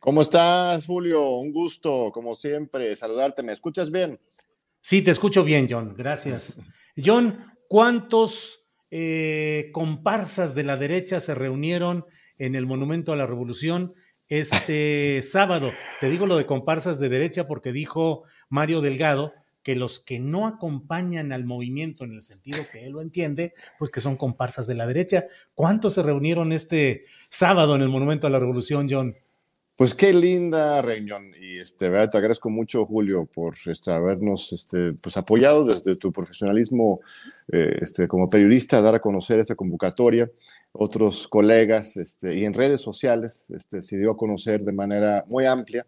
¿Cómo estás, Julio? Un gusto, como siempre, saludarte. ¿Me escuchas bien? Sí, te escucho bien, John. Gracias. John, ¿cuántos eh, comparsas de la derecha se reunieron en el Monumento a la Revolución este sábado? Te digo lo de comparsas de derecha porque dijo Mario Delgado que los que no acompañan al movimiento en el sentido que él lo entiende, pues que son comparsas de la derecha. ¿Cuántos se reunieron este sábado en el Monumento a la Revolución, John? Pues qué linda reunión y este, ¿verdad? te agradezco mucho Julio por este, habernos este, pues, apoyado desde tu profesionalismo eh, este, como periodista, dar a conocer esta convocatoria. Otros colegas este, y en redes sociales este, se dio a conocer de manera muy amplia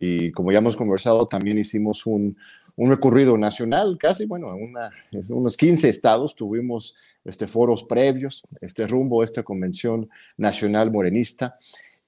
y como ya hemos conversado, también hicimos un, un recorrido nacional, casi, bueno, una, unos 15 estados tuvimos este, foros previos, este rumbo, esta convención nacional morenista.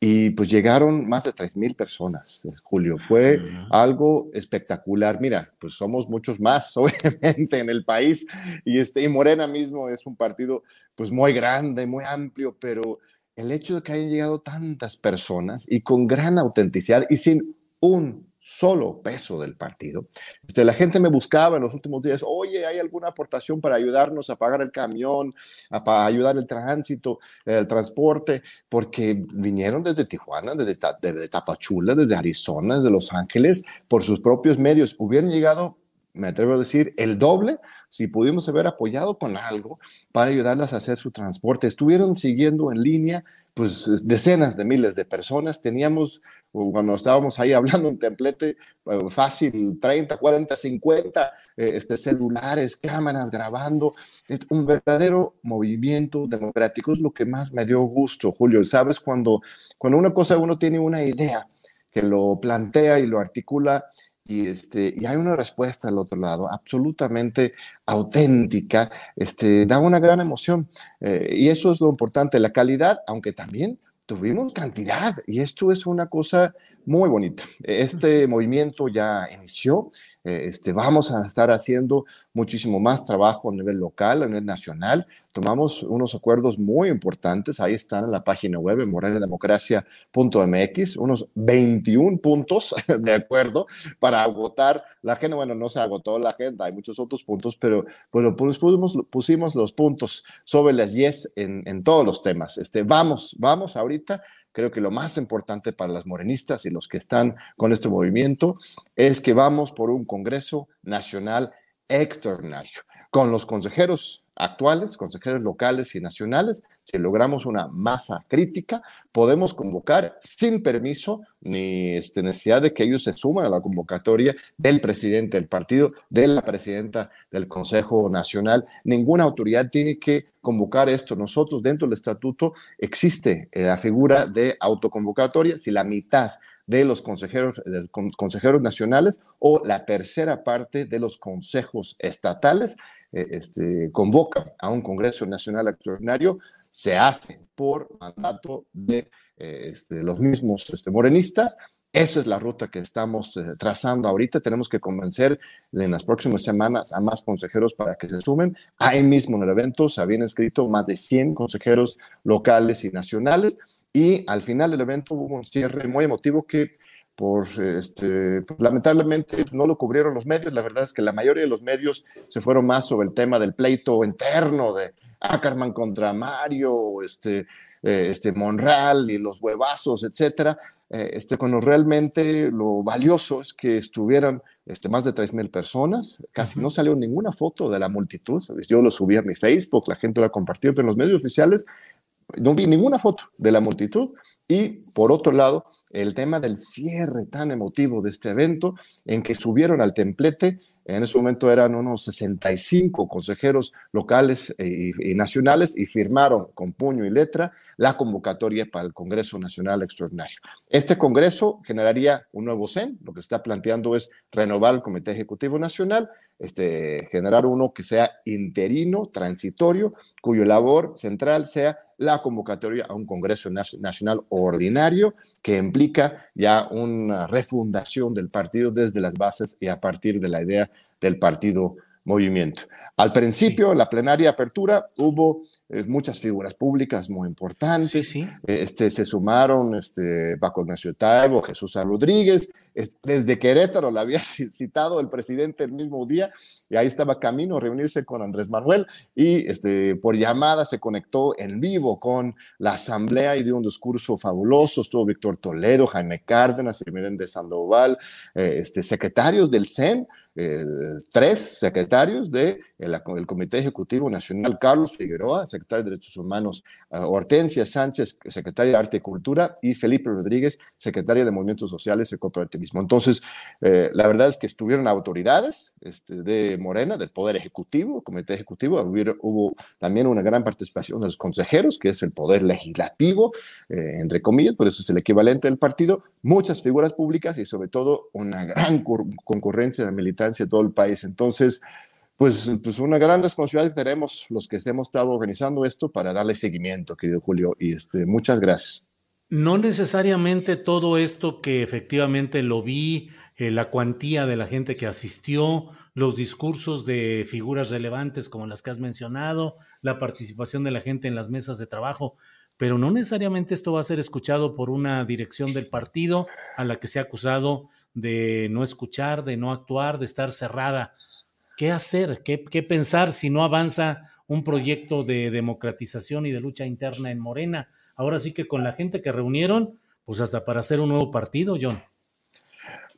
Y pues llegaron más de 3.000 personas, eh, Julio. Fue algo espectacular. Mira, pues somos muchos más, obviamente, en el país. Y, este, y Morena mismo es un partido pues muy grande, muy amplio, pero el hecho de que hayan llegado tantas personas y con gran autenticidad y sin un solo peso del partido. Este, la gente me buscaba en los últimos días, oye, ¿hay alguna aportación para ayudarnos a pagar el camión, a, ayudar el tránsito, el transporte? Porque vinieron desde Tijuana, desde, desde Tapachula, desde Arizona, desde Los Ángeles, por sus propios medios. Hubieran llegado, me atrevo a decir, el doble si pudimos haber apoyado con algo para ayudarlas a hacer su transporte. Estuvieron siguiendo en línea pues decenas de miles de personas. Teníamos, cuando estábamos ahí hablando un templete eh, fácil, 30, 40, 50 este, celulares, cámaras grabando. Es un verdadero movimiento democrático. Es lo que más me dio gusto, Julio. Sabes, cuando, cuando una cosa uno tiene una idea que lo plantea y lo articula y, este, y hay una respuesta al otro lado absolutamente auténtica, este, da una gran emoción. Eh, y eso es lo importante, la calidad, aunque también tuvimos cantidad, y esto es una cosa muy bonita. Este movimiento ya inició, eh, este, vamos a estar haciendo muchísimo más trabajo a nivel local, a nivel nacional. Tomamos unos acuerdos muy importantes, ahí están en la página web, en morenademocracia.mx, unos 21 puntos de acuerdo para agotar la agenda. Bueno, no se agotó la agenda, hay muchos otros puntos, pero bueno, pues pusimos, pusimos los puntos sobre las 10 en, en todos los temas. Este, vamos, vamos ahorita creo que lo más importante para las morenistas y los que están con este movimiento es que vamos por un Congreso Nacional extraordinario, con los consejeros actuales, consejeros locales y nacionales, si logramos una masa crítica, podemos convocar sin permiso ni este, necesidad de que ellos se suman a la convocatoria del presidente del partido, de la presidenta del Consejo Nacional. Ninguna autoridad tiene que convocar esto. Nosotros dentro del estatuto existe eh, la figura de autoconvocatoria si la mitad de los consejeros, consejeros nacionales o la tercera parte de los consejos estatales eh, este, convocan a un Congreso Nacional Extraordinario, se hace por mandato de eh, este, los mismos este, morenistas. Esa es la ruta que estamos eh, trazando ahorita. Tenemos que convencer en las próximas semanas a más consejeros para que se sumen. Ahí mismo en el evento se habían escrito más de 100 consejeros locales y nacionales y al final del evento hubo un cierre muy emotivo que por este, pues, lamentablemente no lo cubrieron los medios. La verdad es que la mayoría de los medios se fueron más sobre el tema del pleito interno de Ackerman contra Mario, este, eh, este Monreal y los huevazos, etcétera. Eh, este, cuando realmente lo valioso es que estuvieran este, más de 3.000 personas, casi no salió ninguna foto de la multitud, yo lo subí a mi Facebook, la gente lo ha compartido, pero en los medios oficiales no vi ninguna foto de la multitud y por otro lado el tema del cierre tan emotivo de este evento en que subieron al templete, en ese momento eran unos 65 consejeros locales y, nacionales y firmaron con puño y letra la convocatoria para el Congreso Nacional Extraordinario. Este Congreso generaría un nuevo CEN, lo que está planteando es renovar el Comité Ejecutivo Nacional, este, generar uno que sea interino, transitorio, cuyo labor central sea la convocatoria a un Congreso Nacional ordinario que implica ya una refundación del partido desde las bases y a partir de la idea del partido movimiento. Al principio, la plenaria apertura, hubo muchas figuras públicas muy importantes. Sí, sí. Este, se sumaron este, Paco Ignacio Taibo, Jesús Rodríguez, desde Querétaro la había citado el presidente el mismo día y ahí estaba camino a reunirse con Andrés Manuel y este, por llamada se conectó en vivo con la asamblea y dio un discurso fabuloso. Estuvo Víctor Toledo, Jaime Cárdenas, de Sandoval, eh, este, secretarios del CEN, tres secretarios del de Comité Ejecutivo Nacional, Carlos Figueroa, secretario de Derechos Humanos, uh, Hortensia Sánchez, secretaria de Arte y Cultura, y Felipe Rodríguez, secretaria de Movimientos Sociales y Cooperativismo. Entonces, eh, la verdad es que estuvieron autoridades este, de Morena, del Poder Ejecutivo, Comité Ejecutivo, hubo, también una gran participación de los consejeros, que es el Poder Legislativo, eh, entre comillas, por eso es el equivalente del partido, muchas figuras públicas y sobre todo una gran concurrencia de militancia de todo el país. Entonces, pues, pues una gran responsabilidad tenemos los que hemos estado organizando esto para darle seguimiento, querido Julio, y este, muchas gracias. No necesariamente todo esto que efectivamente lo vi, eh, la cuantía de la gente que asistió, los discursos de figuras relevantes como las que has mencionado, la participación de la gente en las mesas de trabajo, pero no necesariamente esto va a ser escuchado por una dirección del partido a la que se ha acusado de no escuchar, de no actuar, de estar cerrada qué hacer, qué, pensar si no avanza un proyecto de democratización y de lucha interna en Morena. Ahora sí que con la gente que reunieron, pues hasta para hacer un nuevo partido, John.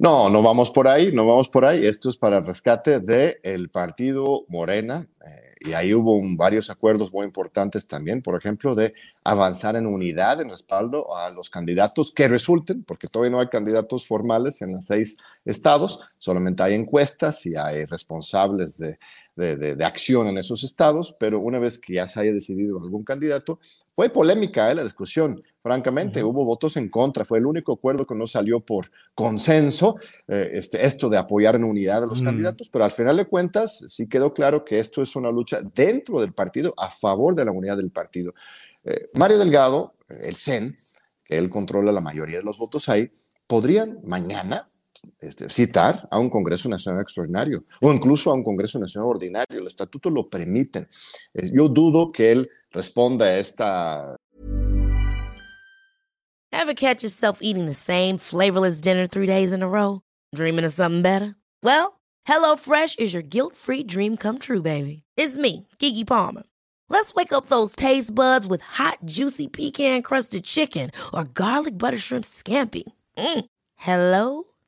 No, no vamos por ahí, no vamos por ahí. Esto es para rescate del el partido Morena. Eh, y ahí hubo varios acuerdos muy importantes también, por ejemplo, de avanzar en unidad, en respaldo a los candidatos que resulten, porque todavía no hay candidatos formales en los seis estados, solamente hay encuestas y hay responsables de, de, acción en esos estados, pero una vez que ya se haya decidido algún candidato, fue polémica ¿eh? la discusión, francamente, hubo votos en contra, fue el único acuerdo que no salió por consenso, eh, este, esto de apoyar en unidad a los candidatos, pero al final de cuentas sí quedó claro que esto es una lucha dentro del partido a favor de la unidad del partido. Eh, Mario Delgado, el CEN, que él controla la mayoría de los votos ahí, podrían mañana este, citar a un Congreso Nacional Extraordinario o incluso a un Congreso Nacional Ordinario. Lo permiten. Eh, yo dudo que él responda a esta. Ever catch yourself eating the same flavorless dinner three days in a row? Dreaming of something better? Well, HelloFresh is your guilt-free dream come true, baby. It's me, Kiki Palmer. Let's wake up those taste buds with hot, juicy pecan-crusted chicken or garlic butter shrimp scampi. Mm. Hello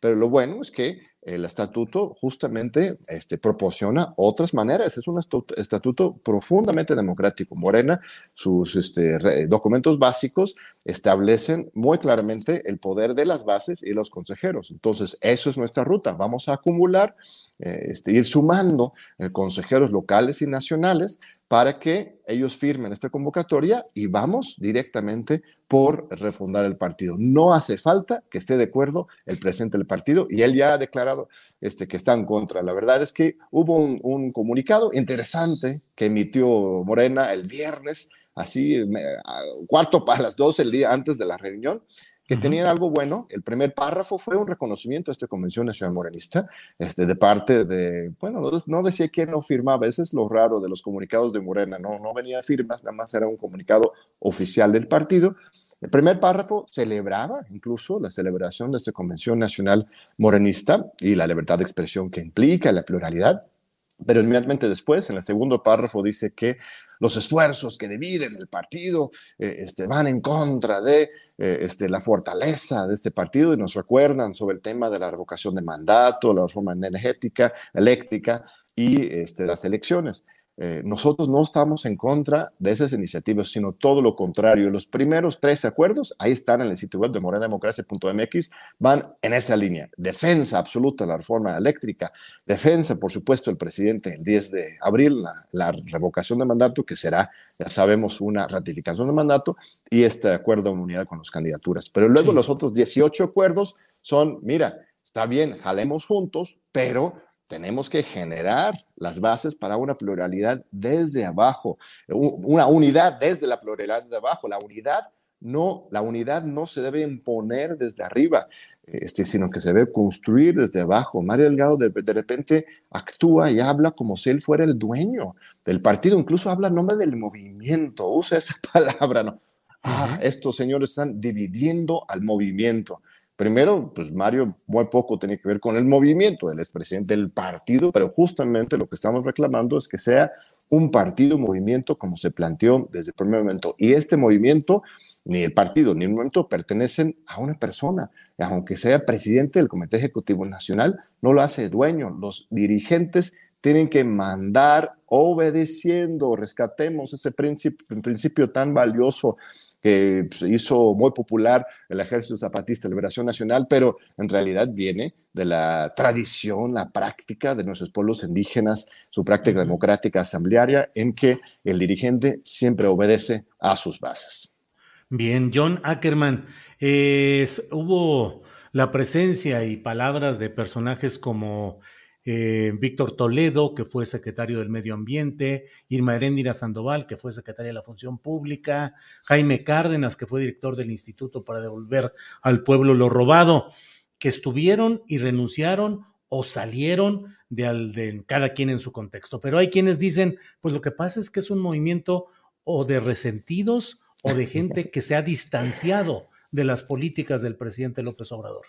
Pero lo bueno es que el estatuto justamente este, proporciona otras maneras. Es un estatuto profundamente democrático. Morena, sus este, documentos básicos establecen muy claramente el poder de las bases y los consejeros. Entonces, eso es nuestra ruta. Vamos a acumular, eh, este, ir sumando eh, consejeros locales y nacionales para que ellos firmen esta convocatoria y vamos directamente por refundar el partido. No hace falta que esté de acuerdo el presidente del partido y él ya ha declarado este, que está en contra. La verdad es que hubo un, comunicado interesante que emitió Morena el viernes, así, cuarto para las 12 el día antes de la reunión, que tenían algo bueno. El primer párrafo fue un reconocimiento a esta Convención Nacional Morenista, este, de parte de, bueno, no, decía quién no firmaba, ese es lo raro de los comunicados de Morena, no, no venía firmas, nada más era un comunicado oficial del partido. El primer párrafo celebraba incluso la celebración de esta Convención Nacional Morenista y la libertad de expresión que implica la pluralidad. Pero inmediatamente después, en el segundo párrafo, dice que los esfuerzos que dividen el partido eh, este, van en contra de eh, este, la fortaleza de este partido y nos recuerdan sobre el tema de la revocación de mandato, la reforma energética, eléctrica y este, las elecciones. Eh, nosotros no estamos en contra de esas iniciativas, sino todo lo contrario. Los primeros tres acuerdos, ahí están en el sitio web de morenademocracia.mx, van en esa línea. Defensa absoluta de la reforma eléctrica, defensa, por supuesto, el presidente el 10 de abril, la, la revocación de mandato, que será, ya sabemos, una ratificación de mandato, y este acuerdo de unidad con las candidaturas. Pero luego los otros 18 acuerdos son, mira, está bien, jalemos juntos, pero tenemos que generar las bases para una pluralidad desde abajo, una unidad desde la pluralidad de abajo. La unidad no, la unidad no se debe imponer desde arriba, este, sino que se debe construir desde abajo. Mario Delgado de, de, repente actúa y habla como si él fuera el dueño del partido, incluso habla en nombre del movimiento, usa esa palabra, ¿no? Ah, estos señores están dividiendo al movimiento. Primero, pues Mario muy poco tiene que ver con el movimiento, él es presidente del partido, pero justamente lo que estamos reclamando es que sea un partido, movimiento como se planteó desde el primer momento. Y este movimiento, ni el partido, ni el movimiento pertenecen a una persona. Aunque sea presidente del Comité Ejecutivo Nacional, no lo hace dueño. Los dirigentes tienen que mandar obedeciendo, rescatemos ese principio, principio tan valioso que se pues, hizo muy popular el Ejército Zapatista de Liberación Nacional, pero en realidad viene de la tradición, la práctica de nuestros pueblos indígenas, su práctica democrática asamblearia, en que el dirigente siempre obedece a sus bases. Bien, John Ackerman, hubo la presencia y palabras de personajes como eh, Víctor Toledo, que fue secretario del Medio Ambiente, Irma Heréndira Sandoval, que fue secretaria de la Función Pública, Jaime Cárdenas, que fue director del Instituto para devolver al pueblo lo robado, que estuvieron y renunciaron o salieron de, de cada quien en su contexto. Pero hay quienes dicen, pues lo que pasa es que es un movimiento o de resentidos o de gente que se ha distanciado de las políticas del presidente López Obrador.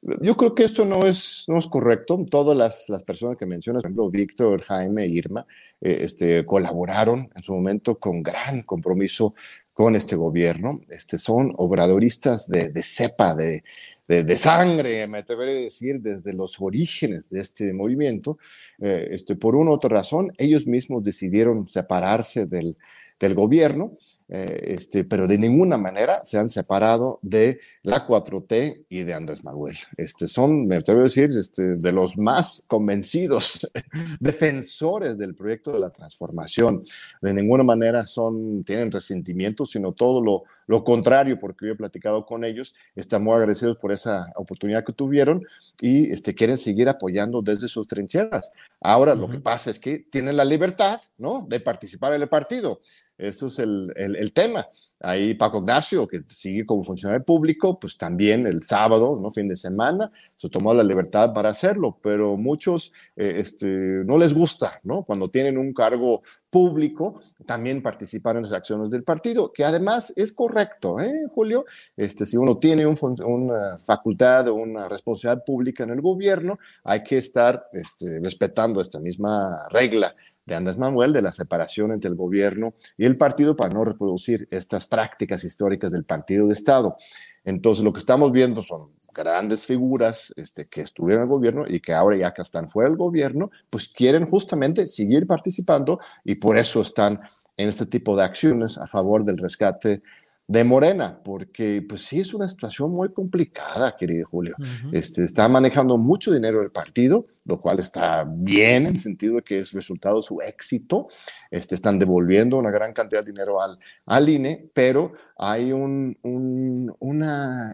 Yo creo que esto no es, no es correcto. Todas las, las personas que mencionas, por ejemplo, Víctor, Jaime, Irma, eh, este, colaboraron en su momento con gran compromiso con este gobierno. Este, son obradoristas de, de cepa, de, de, de, sangre, me atreveré a decir, desde los orígenes de este movimiento. Eh, este, por una u otra razón, ellos mismos decidieron separarse del, del gobierno eh, este, pero de ninguna manera se han separado de la 4T y de Andrés Manuel. Este, son, me atrevo a decir, este, de los más convencidos defensores del proyecto de la transformación. De ninguna manera son, tienen resentimientos, sino todo lo, lo contrario, porque yo he platicado con ellos, están muy agradecidos por esa oportunidad que tuvieron y este, quieren seguir apoyando desde sus trincheras. Ahora, lo que pasa es que tienen la libertad, ¿no?, de participar en el partido. Esto es el, el, tema. Ahí Paco Ignacio, que sigue como funcionario público, pues también el sábado, ¿no? fin de semana, se tomó la libertad para hacerlo, pero muchos eh, este, no les gusta, ¿no? Cuando tienen un cargo público, también participar en las acciones del partido, que además es correcto, ¿eh, Julio? Este, si uno tiene una facultad o una responsabilidad pública en el gobierno, hay que estar este, respetando esta misma regla de Andrés Manuel de la separación entre el gobierno y el partido para no reproducir estas prácticas históricas del partido de Estado. Entonces, lo que estamos viendo son grandes figuras este, que estuvieron en el gobierno y que ahora ya que están fuera del gobierno, pues quieren justamente seguir participando y por eso están en este tipo de acciones a favor del rescate de Morena, porque pues sí es una situación muy complicada, querido Julio. este, está manejando mucho dinero el partido, lo cual está bien en el sentido de que es resultado de su éxito. Este, están devolviendo una gran cantidad de dinero al, al INE, pero hay un, un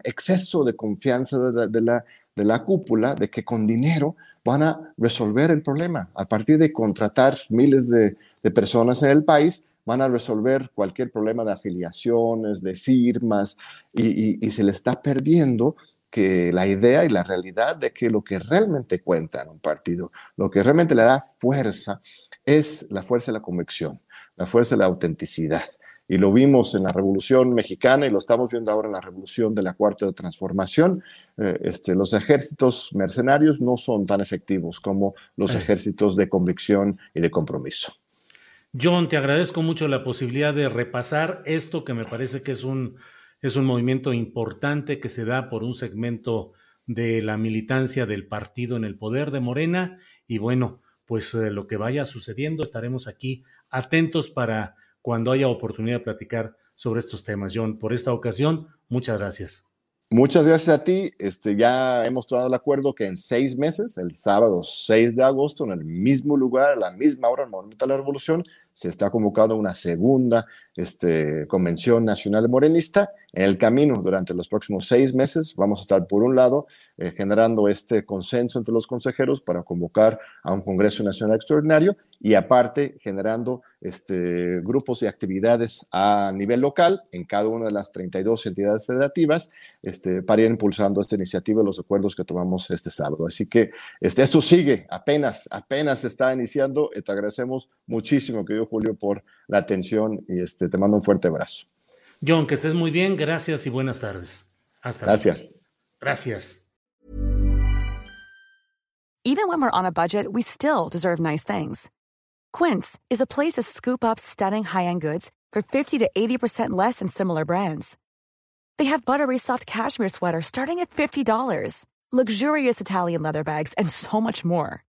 exceso de confianza de, la, de la cúpula de que con dinero van a resolver el problema. A partir de contratar miles de, de personas en el país, van a resolver cualquier problema de afiliaciones, de firmas, y, se le está perdiendo que la idea y la realidad de que lo que realmente cuenta en un partido, lo que realmente le da fuerza, es la fuerza de la convicción, la fuerza de la autenticidad. Y lo vimos en la Revolución Mexicana y lo estamos viendo ahora en la Revolución de la Cuarta Transformación. Eh, este, los ejércitos mercenarios no son tan efectivos como los ejércitos de convicción y de compromiso. John, te agradezco mucho la posibilidad de repasar esto que me parece que es un, es un movimiento importante que se da por un segmento de la militancia del partido en el poder de Morena. Y bueno, pues eh, lo que vaya sucediendo, estaremos aquí atentos para cuando haya oportunidad de platicar sobre estos temas. John, por esta ocasión, muchas gracias. Muchas gracias a ti. Este, ya hemos tomado el acuerdo que en seis meses, el sábado 6 de agosto, en el mismo lugar, a la misma hora, el Monumento a la Revolución, se está convocando una segunda este, convención nacional morenista. En el camino, durante los próximos seis meses, vamos a estar, por un lado, eh, generando este consenso entre los consejeros para convocar a un Congreso Nacional Extraordinario y, aparte, generando este, grupos y actividades a nivel local en cada una de las 32 entidades federativas este, para ir impulsando esta iniciativa y los acuerdos que tomamos este sábado. Así que este, esto sigue, apenas, apenas está iniciando. Te agradecemos muchísimo, querido Julio, por la atención y este, te mando un fuerte abrazo. John, que estés muy bien, gracias y buenas tardes. Hasta luego. Gracias. Gracias. Even when we're on a budget, we still deserve nice things. Quince is a place to scoop up stunning high-end goods for 50 to 80% less than similar brands. They have buttery soft cashmere sweaters starting at $50, luxurious Italian leather bags, and so much more.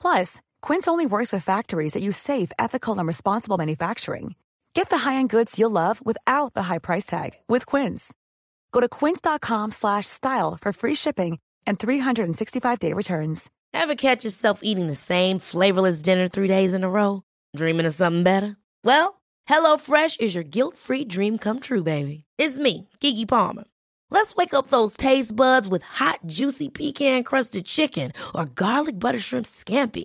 Plus, Quince only works with factories that use safe, ethical, and responsible manufacturing. Get the high-end goods you'll love without the high price tag with Quince. Go to quince.com/style for free shipping and 365-day returns. Ever catch yourself eating the same flavorless dinner 3 days in a row, dreaming of something better? Well, HelloFresh is your guilt-free dream come true, baby. It's me, Gigi Palmer. Let's wake up those taste buds with hot, juicy pecan-crusted chicken or garlic butter shrimp scampi.